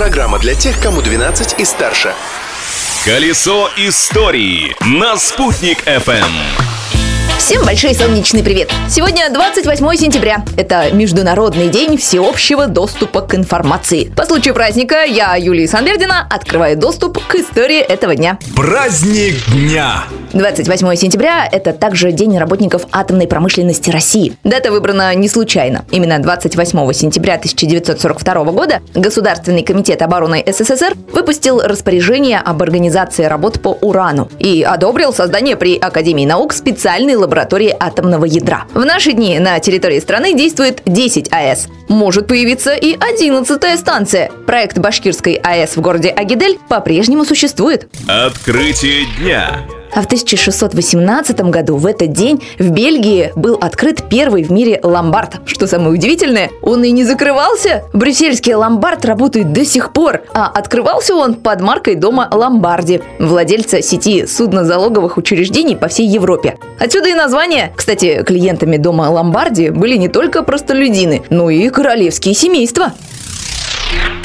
Программа для тех, кому 12 и старше. Колесо истории на «Спутник FM. Всем большой солнечный привет! Сегодня 28 сентября. Это Международный день всеобщего доступа к информации. По случаю праздника я, Юлия Санбердина, открываю доступ к истории этого дня. Праздник дня! 28 сентября – это также День работников атомной промышленности России. Дата выбрана не случайно. Именно 28 сентября 1942 года Государственный комитет обороны СССР выпустил распоряжение об организации работ по урану и одобрил создание при Академии наук специальной лаборатории атомного ядра. В наши дни на территории страны действует 10 АЭС. Может появиться и 11 станция. Проект Башкирской АЭС в городе Агидель по-прежнему существует. Открытие дня! А в 1618 году в этот день в Бельгии был открыт первый в мире ломбард. Что самое удивительное, он и не закрывался. Брюссельский ломбард работает до сих пор, а открывался он под маркой дома Ломбарди, владельца сети судно-залоговых учреждений по всей Европе. Отсюда и название. Кстати, клиентами дома Ломбарди были не только простолюдины, но и королевские семейства.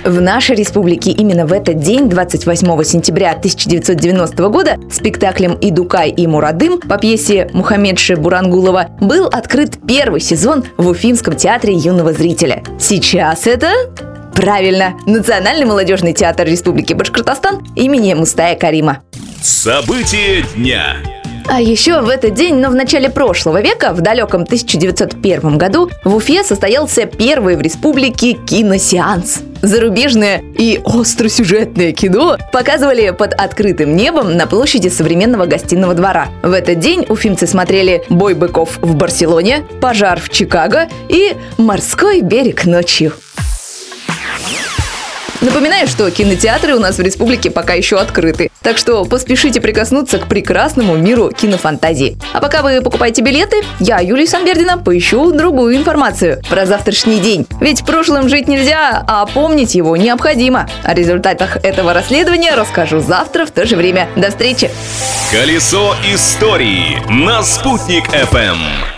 В нашей республике именно в этот день, 28 сентября 1990 года, спектаклем «Идукай и Мурадым» по пьесе Мухаммедши Бурангулова был открыт первый сезон в Уфимском театре юного зрителя. Сейчас это Правильно! Национальный молодежный театр Республики Башкортостан имени Мустая Карима. События дня! А еще в этот день, но в начале прошлого века, в далеком 1901 году, в Уфе состоялся первый в республике киносеанс. Зарубежное и остросюжетное кино показывали под открытым небом на площади современного гостиного двора. В этот день уфимцы смотрели «Бой быков в Барселоне», «Пожар в Чикаго» и «Морской берег ночью». Напоминаю, что кинотеатры у нас в республике пока еще открыты. Так что поспешите прикоснуться к прекрасному миру кинофантазии. А пока вы покупаете билеты, я, Юлия Санбердина, поищу другую информацию про завтрашний день. Ведь прошлым жить нельзя, а помнить его необходимо. О результатах этого расследования расскажу завтра в то же время. До встречи! Колесо истории на «Спутник FM.